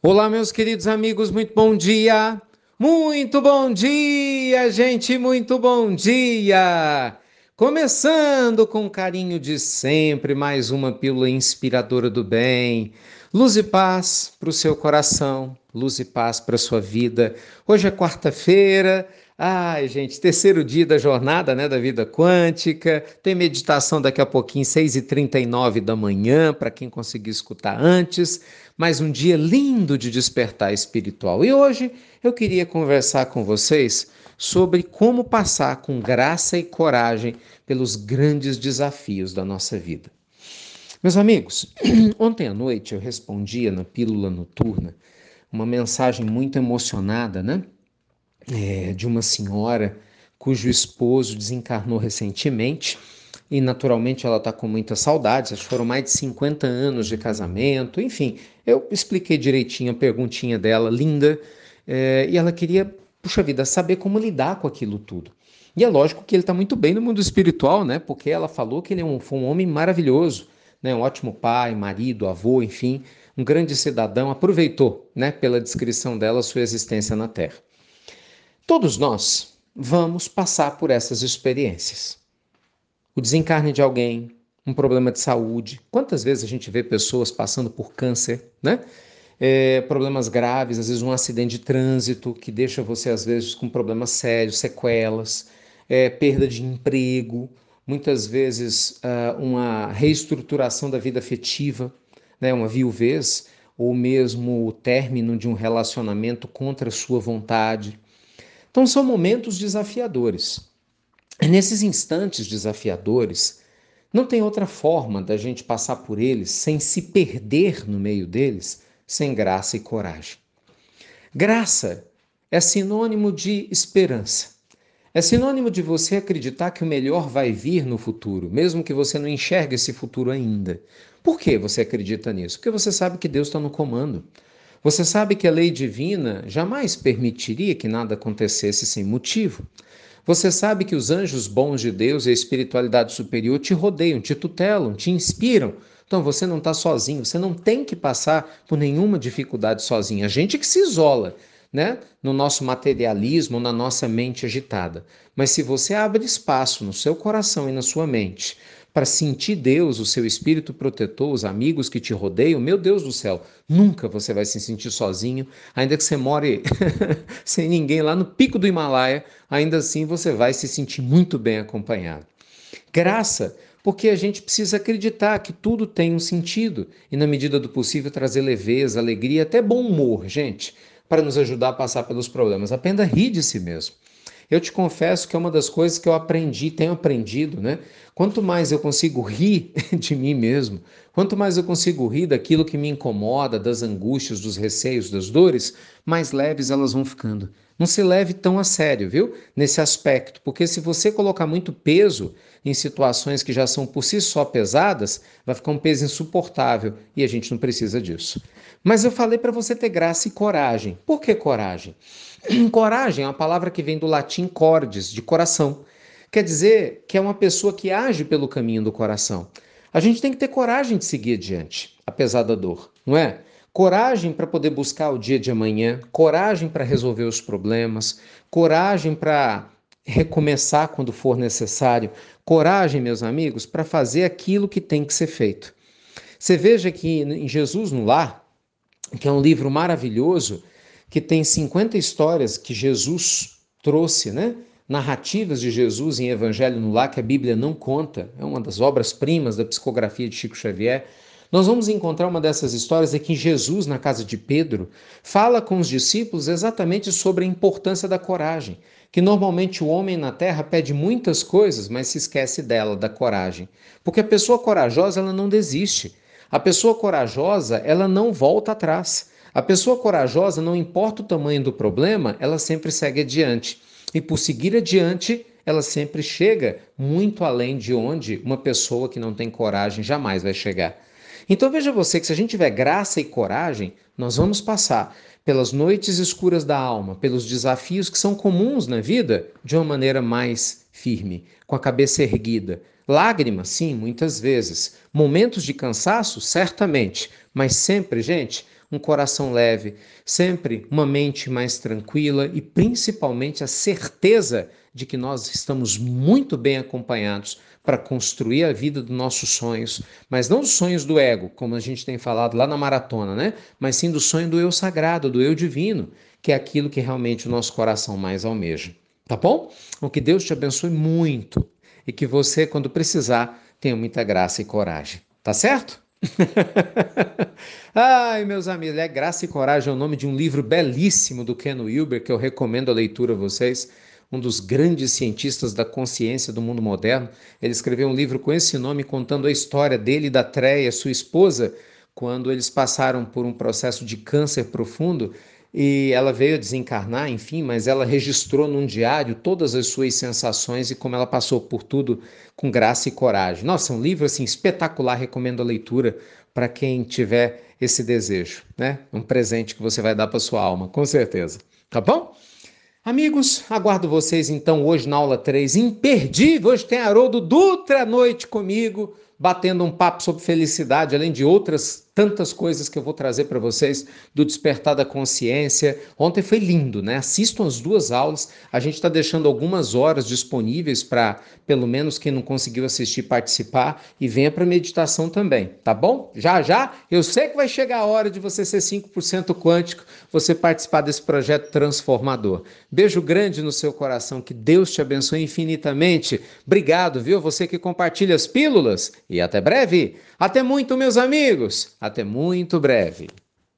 Olá, meus queridos amigos, muito bom dia! Muito bom dia, gente, muito bom dia! Começando com carinho de sempre, mais uma pílula inspiradora do bem. Luz e paz para o seu coração, luz e paz para a sua vida. Hoje é quarta-feira, Ai, gente, terceiro dia da jornada, né, da vida quântica. Tem meditação daqui a pouquinho, 6h39 da manhã, para quem conseguir escutar antes. Mais um dia lindo de despertar espiritual. E hoje eu queria conversar com vocês sobre como passar com graça e coragem pelos grandes desafios da nossa vida. Meus amigos, ontem à noite eu respondia na pílula noturna uma mensagem muito emocionada, né? É, de uma senhora cujo esposo desencarnou recentemente e naturalmente ela está com acho que foram mais de 50 anos de casamento, enfim, eu expliquei direitinho a perguntinha dela, linda, é, e ela queria, puxa vida, saber como lidar com aquilo tudo. E é lógico que ele está muito bem no mundo espiritual, né? Porque ela falou que ele é um, foi um homem maravilhoso, né? Um ótimo pai, marido, avô, enfim, um grande cidadão. Aproveitou, né? Pela descrição dela, sua existência na Terra. Todos nós vamos passar por essas experiências. O desencarne de alguém, um problema de saúde. Quantas vezes a gente vê pessoas passando por câncer, né? É, problemas graves, às vezes um acidente de trânsito que deixa você, às vezes, com problemas sérios, sequelas, é, perda de emprego, muitas vezes uh, uma reestruturação da vida afetiva, né? uma viuvez, ou mesmo o término de um relacionamento contra a sua vontade. Então são momentos desafiadores. E nesses instantes desafiadores, não tem outra forma da gente passar por eles sem se perder no meio deles, sem graça e coragem. Graça é sinônimo de esperança. É sinônimo de você acreditar que o melhor vai vir no futuro, mesmo que você não enxergue esse futuro ainda. Por que você acredita nisso? Porque você sabe que Deus está no comando. Você sabe que a lei divina jamais permitiria que nada acontecesse sem motivo. Você sabe que os anjos bons de Deus e a espiritualidade superior te rodeiam, te tutelam, te inspiram. Então você não está sozinho, você não tem que passar por nenhuma dificuldade sozinho. A gente que se isola, né? No nosso materialismo, na nossa mente agitada. Mas se você abre espaço no seu coração e na sua mente para sentir Deus, o seu espírito protetor, os amigos que te rodeiam, meu Deus do céu, nunca você vai se sentir sozinho, ainda que você more sem ninguém lá no pico do Himalaia, ainda assim você vai se sentir muito bem acompanhado. Graça, porque a gente precisa acreditar que tudo tem um sentido e, na medida do possível, trazer leveza, alegria, até bom humor, gente, para nos ajudar a passar pelos problemas. Apenas rir de si mesmo. Eu te confesso que é uma das coisas que eu aprendi, tenho aprendido, né? Quanto mais eu consigo rir de mim mesmo, quanto mais eu consigo rir daquilo que me incomoda, das angústias, dos receios, das dores, mais leves elas vão ficando. Não se leve tão a sério, viu? Nesse aspecto, porque se você colocar muito peso em situações que já são por si só pesadas, vai ficar um peso insuportável e a gente não precisa disso. Mas eu falei para você ter graça e coragem. Por que coragem? Coragem é uma palavra que vem do latim cordes, de coração. Quer dizer que é uma pessoa que age pelo caminho do coração. A gente tem que ter coragem de seguir adiante, apesar da dor, não é? Coragem para poder buscar o dia de amanhã, coragem para resolver os problemas, coragem para recomeçar quando for necessário, coragem, meus amigos, para fazer aquilo que tem que ser feito. Você veja que em Jesus no Lar, que é um livro maravilhoso, que tem 50 histórias que Jesus trouxe, né? Narrativas de Jesus em Evangelho no Lar que a Bíblia não conta, é uma das obras-primas da psicografia de Chico Xavier. Nós vamos encontrar uma dessas histórias em Jesus, na casa de Pedro, fala com os discípulos exatamente sobre a importância da coragem, que normalmente o homem na terra pede muitas coisas, mas se esquece dela, da coragem. Porque a pessoa corajosa, ela não desiste. A pessoa corajosa, ela não volta atrás. A pessoa corajosa, não importa o tamanho do problema, ela sempre segue adiante. E por seguir adiante, ela sempre chega muito além de onde uma pessoa que não tem coragem jamais vai chegar. Então veja você que se a gente tiver graça e coragem, nós vamos passar pelas noites escuras da alma, pelos desafios que são comuns na vida, de uma maneira mais firme, com a cabeça erguida. Lágrimas, sim, muitas vezes. Momentos de cansaço, certamente, mas sempre, gente, um coração leve, sempre uma mente mais tranquila e principalmente a certeza de que nós estamos muito bem acompanhados para construir a vida dos nossos sonhos, mas não dos sonhos do ego, como a gente tem falado lá na maratona, né? Mas sim do sonho do eu sagrado, do eu divino, que é aquilo que realmente o nosso coração mais almeja. Tá bom? Então, que Deus te abençoe muito e que você, quando precisar, tenha muita graça e coragem. Tá certo? Ai, meus amigos, é Graça e Coragem é o nome de um livro belíssimo do Ken Wilber que eu recomendo a leitura a vocês. Um dos grandes cientistas da consciência do mundo moderno. Ele escreveu um livro com esse nome contando a história dele e da Treia, sua esposa, quando eles passaram por um processo de câncer profundo e ela veio a desencarnar, enfim, mas ela registrou num diário todas as suas sensações e como ela passou por tudo com graça e coragem. Nossa, um livro assim espetacular, recomendo a leitura para quem tiver esse desejo, né? Um presente que você vai dar para sua alma, com certeza. Tá bom? Amigos, aguardo vocês então hoje na aula 3, imperdível. Hoje tem Haroldo Dutra à noite comigo, batendo um papo sobre felicidade, além de outras tantas coisas que eu vou trazer para vocês do despertar da consciência. Ontem foi lindo, né? Assistam as duas aulas. A gente está deixando algumas horas disponíveis para, pelo menos, quem não conseguiu assistir, participar e venha para meditação também, tá bom? Já já, eu sei que vai chegar a hora de você ser 5% quântico, você participar desse projeto transformador. Beijo grande no seu coração, que Deus te abençoe infinitamente. Obrigado, viu? Você que compartilha as pílulas e até breve. Até muito, meus amigos. Até muito breve.